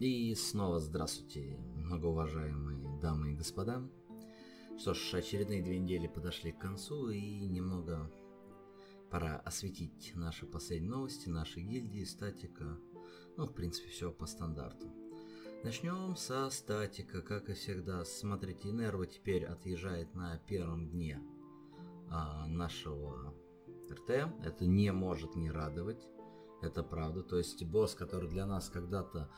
И снова здравствуйте, многоуважаемые дамы и господа. Что ж, очередные две недели подошли к концу, и немного пора осветить наши последние новости, наши гильдии, статика. Ну, в принципе, все по стандарту. Начнем со статика, как и всегда. Смотрите, Нерва теперь отъезжает на первом дне а, нашего РТ. Это не может не радовать. Это правда. То есть босс, который для нас когда-то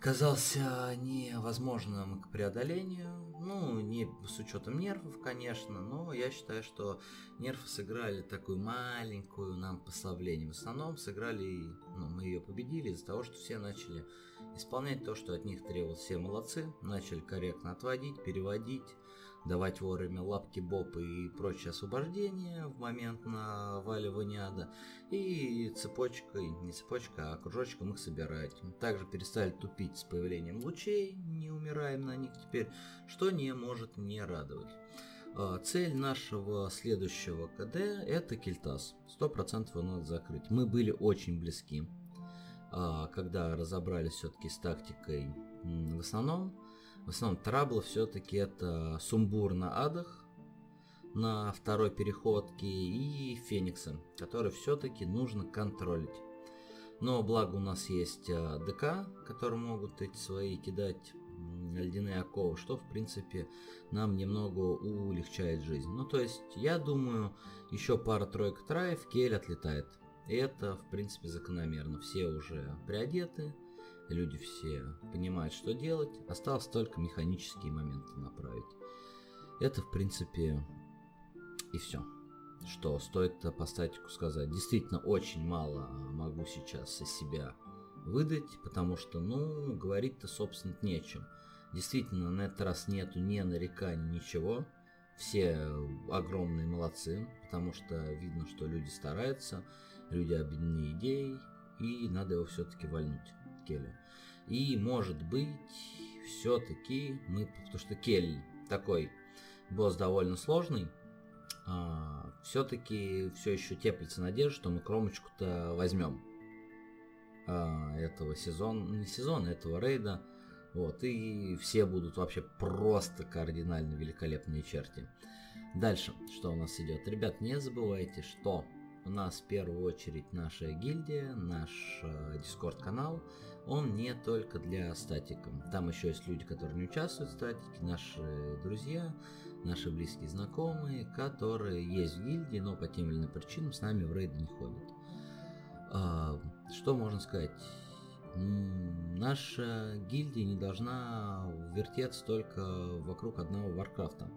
казался невозможным к преодолению. Ну, не с учетом нервов, конечно, но я считаю, что нервы сыграли такую маленькую нам послабление. В основном сыграли, ну, мы ее победили из-за того, что все начали исполнять то, что от них требовалось. Все молодцы, начали корректно отводить, переводить, давать вовремя лапки бопы и прочее освобождение в момент наваливания ада. И цепочкой, не цепочкой, а кружочком их собирать. Также перестали тупить с появлением лучей, не умираем на них теперь, что не может не радовать. А, цель нашего следующего КД это Кельтас. 100% его надо закрыть. Мы были очень близки. А, когда разобрались все-таки с тактикой в основном, в основном траблы все-таки это сумбур на адах, на второй переходке и фениксы, которые все-таки нужно контролить. Но благо у нас есть а, ДК, которые могут эти свои кидать ледяные оковы, что в принципе нам немного улегчает жизнь. Ну то есть я думаю еще пара-тройка траев, кель отлетает. И это в принципе закономерно. Все уже приодеты, люди все понимают, что делать, осталось только механические моменты направить. Это, в принципе, и все. Что стоит по статику сказать. Действительно, очень мало могу сейчас из себя выдать, потому что, ну, говорить-то, собственно, нечем. Действительно, на этот раз нету ни нареканий, ничего. Все огромные молодцы, потому что видно, что люди стараются, люди объединены идеей, и надо его все-таки вальнуть. Келли. И может быть, все-таки мы, потому что Келли такой босс довольно сложный, а, все-таки все еще теплится надежда, что мы кромочку-то возьмем а, этого сезона, не сезона, этого рейда. Вот, и все будут вообще просто кардинально великолепные черти. Дальше, что у нас идет? Ребят, не забывайте, что у нас в первую очередь наша гильдия, наш э, дискорд-канал, он не только для статиков. Там еще есть люди, которые не участвуют в статике, наши друзья, наши близкие знакомые, которые есть в гильдии, но по тем или иным причинам с нами в рейды не ходят. А, что можно сказать? Наша гильдия не должна вертеться только вокруг одного Варкрафта.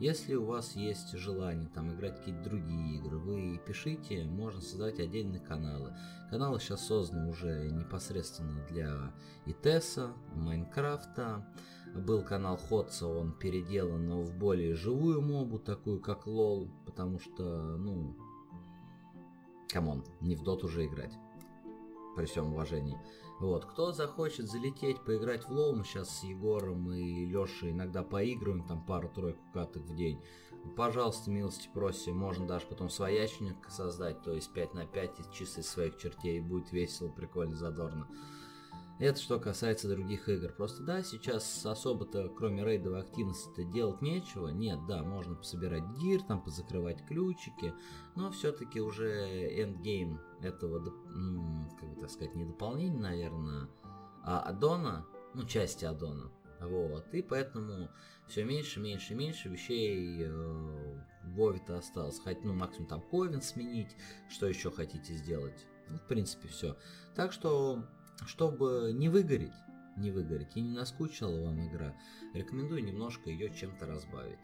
Если у вас есть желание там играть какие-то другие игры, вы пишите, можно создать отдельные каналы. Каналы сейчас созданы уже непосредственно для ИТЭСа, Майнкрафта. Был канал HotS-а, он переделан в более живую мобу, такую как LoL, потому что, ну, come on, не в Доту же играть при всем уважении. Вот, кто захочет залететь, поиграть в LoL, мы сейчас с Егором и Лешей иногда поигрываем, там пару-тройку каток в день. Пожалуйста, милости просим, можно даже потом своячник создать, то есть 5 на 5 чисто из своих чертей, будет весело, прикольно, задорно. Это что касается других игр. Просто да, сейчас особо-то, кроме рейдовой активности, делать нечего. Нет, да, можно пособирать гир, там позакрывать ключики, но все-таки уже эндгейм этого, как бы так сказать, не дополнение, наверное, а аддона, ну, части аддона. Вот, и поэтому все меньше, меньше, меньше вещей э, в Вове-то осталось. Хоть, ну, максимум там ковен сменить, что еще хотите сделать. Ну, в принципе, все. Так что чтобы не выгореть, не выгореть и не наскучила вам игра, рекомендую немножко ее чем-то разбавить.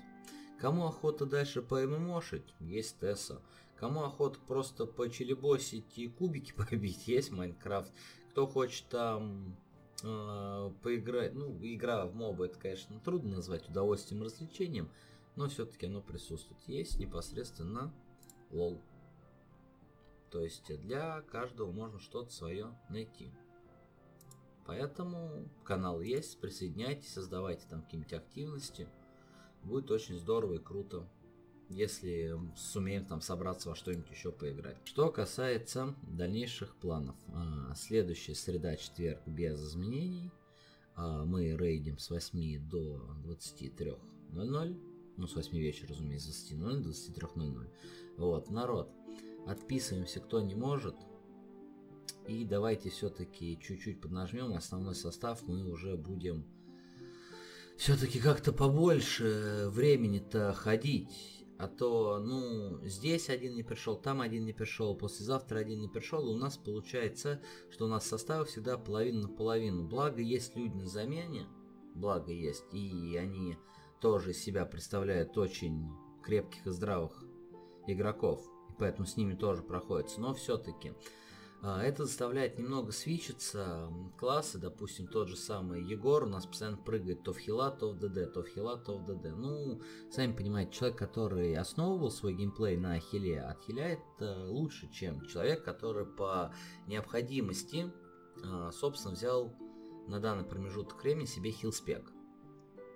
Кому охота дальше поэмомошить, есть Тесса. Кому охота просто почелебосить и кубики побить, есть Майнкрафт. Кто хочет там э, поиграть, ну, игра в моба, это, конечно, трудно назвать удовольствием развлечением, но все-таки оно присутствует. Есть непосредственно лол. То есть для каждого можно что-то свое найти. Поэтому канал есть, присоединяйтесь, создавайте там какие-нибудь активности. Будет очень здорово и круто. если сумеем там собраться во что-нибудь еще поиграть. Что касается дальнейших планов. А, следующая среда, четверг без изменений. А, мы рейдим с 8 до 23.00. Ну, с 8 вечера, разумеется, с 20.00 до 23.00. Вот, народ, отписываемся, кто не может. И давайте все-таки чуть-чуть поднажмем основной состав, мы уже будем все-таки как-то побольше времени-то ходить. А то, ну, здесь один не пришел, там один не пришел, послезавтра один не пришел, и у нас получается, что у нас состав всегда половина на половину. Благо есть люди на замене, благо есть, и они тоже себя представляют очень крепких и здравых игроков, и поэтому с ними тоже проходится. Но все-таки это заставляет немного свичиться классы, допустим, тот же самый Егор у нас постоянно прыгает то в хила, то в ДД, то в хила, то в ДД. Ну, сами понимаете, человек, который основывал свой геймплей на хиле, отхиляет лучше, чем человек, который по необходимости, а, собственно, взял на данный промежуток времени себе хилспек.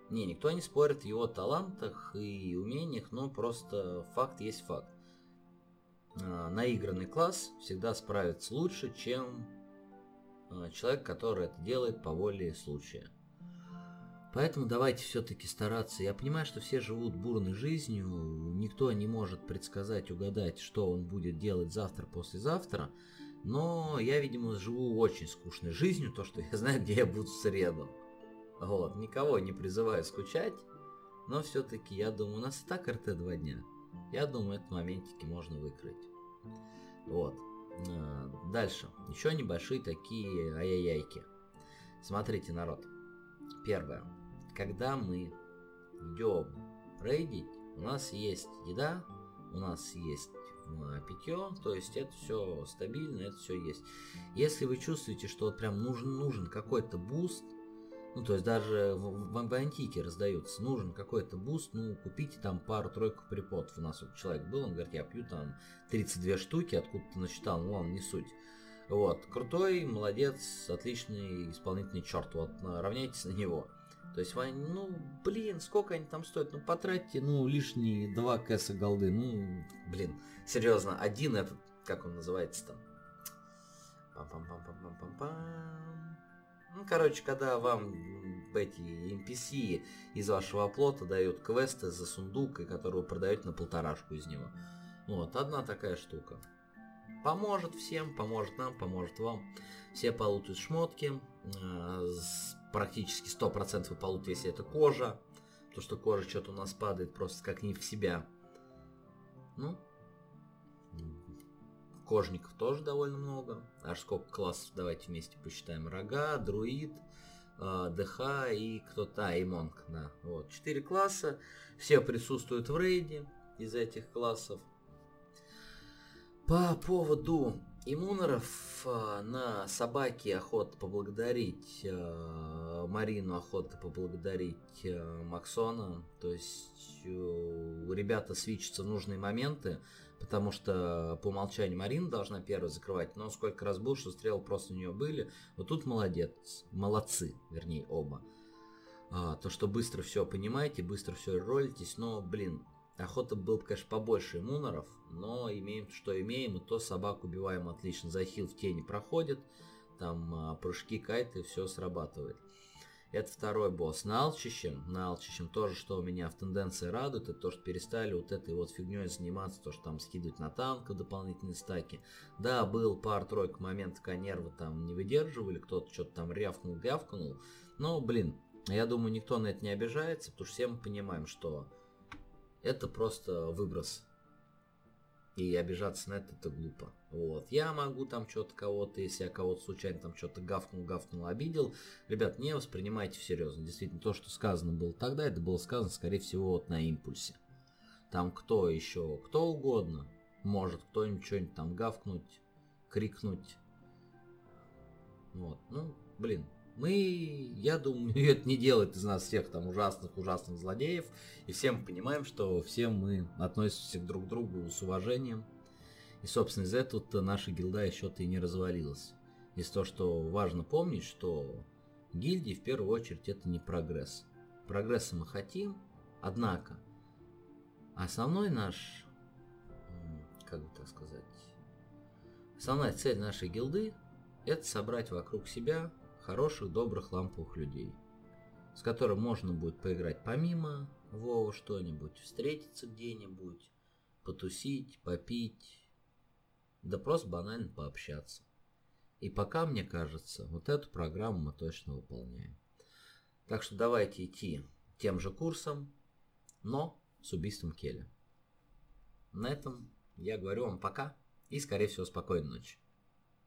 Не, никто не спорит в его талантах и умениях, но просто факт есть факт. А, наигранный класс всегда справится лучше, чем а, человек, который это делает по воле случая. Поэтому давайте все-таки стараться. Я понимаю, что все живут бурной жизнью, никто не может предсказать, угадать, что он будет делать завтра, послезавтра. Но я, видимо, живу очень скучной жизнью, то, что я знаю, где я буду в среду. Вот, никого не призываю скучать, но все-таки, я думаю, у нас и так РТ два дня. Я думаю, этот моментики можно выкрыть. Вот. Э, дальше. Еще небольшие такие ай-яй-яйки. Смотрите, народ. Первое. Когда мы идем рейдить, у нас есть еда, у нас есть э, питье, то есть это все стабильно, это все есть. Если вы чувствуете, что вот прям нужен, нужен какой-то буст, ну, то есть даже в, в, в антике раздаются. Нужен какой-то буст, ну, купите там пару-тройку препотов. У нас вот человек был, он говорит, я пью там 32 штуки, откуда-то насчитал, ну ладно, не суть. Вот, крутой, молодец, отличный исполнительный черт, вот, равняйтесь на него. То есть, ну, блин, сколько они там стоят? Ну, потратьте, ну, лишние два кэса голды. Ну, блин, серьезно, один этот, как он называется там? Пам-пам-пам-пам-пам-пам. Ну, короче, когда вам эти NPC из вашего оплота дают квесты за сундук, и которую продаете на полторашку из него. Вот, одна такая штука. Поможет всем, поможет нам, поможет вам. Все получат шмотки. Э, практически 100% вы получите, если это кожа. То, что кожа что-то у нас падает просто как не в себя. Ну, Кожников тоже довольно много. Аж сколько классов, давайте вместе посчитаем. Рога, друид, э, ДХ и кто-то, а, и Монк, да. Вот, четыре класса. Все присутствуют в рейде из этих классов. По поводу иммунеров э, на собаке охота поблагодарить э, Марину, охота поблагодарить Максона. То есть э, ребята свечатся в нужные моменты потому что по умолчанию Марина должна первой закрывать, но сколько раз был, что стрелы просто у нее были. Вот тут молодец, молодцы, вернее, оба. А, то, что быстро все понимаете, быстро все ролитесь, но, блин, охота был, конечно, побольше иммуноров, но имеем, что имеем, и то собаку убиваем отлично. Захил в тени проходит, там а, прыжки, кайты, все срабатывает. Это второй босс. На Алчищем, на Алчищем тоже, что меня в тенденции радует, это то, что перестали вот этой вот фигней заниматься, то, что там скидывать на танк дополнительные стаки. Да, был пар-тройка момент, когда нервы там не выдерживали, кто-то что-то там рявкнул, гявкнул. Но, блин, я думаю, никто на это не обижается, потому что все мы понимаем, что это просто выброс и обижаться на это, это глупо. Вот. Я могу там что-то кого-то, если я кого-то случайно там что-то гавкнул, гавкнул, обидел. Ребят, не воспринимайте всерьезно. Действительно, то, что сказано было тогда, это было сказано, скорее всего, вот на импульсе. Там кто еще, кто угодно может кто-нибудь что-нибудь там гавкнуть, крикнуть. Вот. Ну, блин, мы, я думаю, это не делает из нас всех там ужасных-ужасных злодеев. И все мы понимаем, что все мы относимся друг к другу с уважением. И, собственно, из-за этого наша гильда еще-то и не развалилась. Из того, что важно помнить, что гильдии в первую очередь это не прогресс. Прогресса мы хотим, однако Основной наш, как бы так сказать, основная цель нашей гилды – это собрать вокруг себя хороших, добрых, ламповых людей, с которым можно будет поиграть помимо Вова что-нибудь, встретиться где-нибудь, потусить, попить, да просто банально пообщаться. И пока, мне кажется, вот эту программу мы точно выполняем. Так что давайте идти тем же курсом, но с убийством Келли. На этом я говорю вам пока и, скорее всего, спокойной ночи.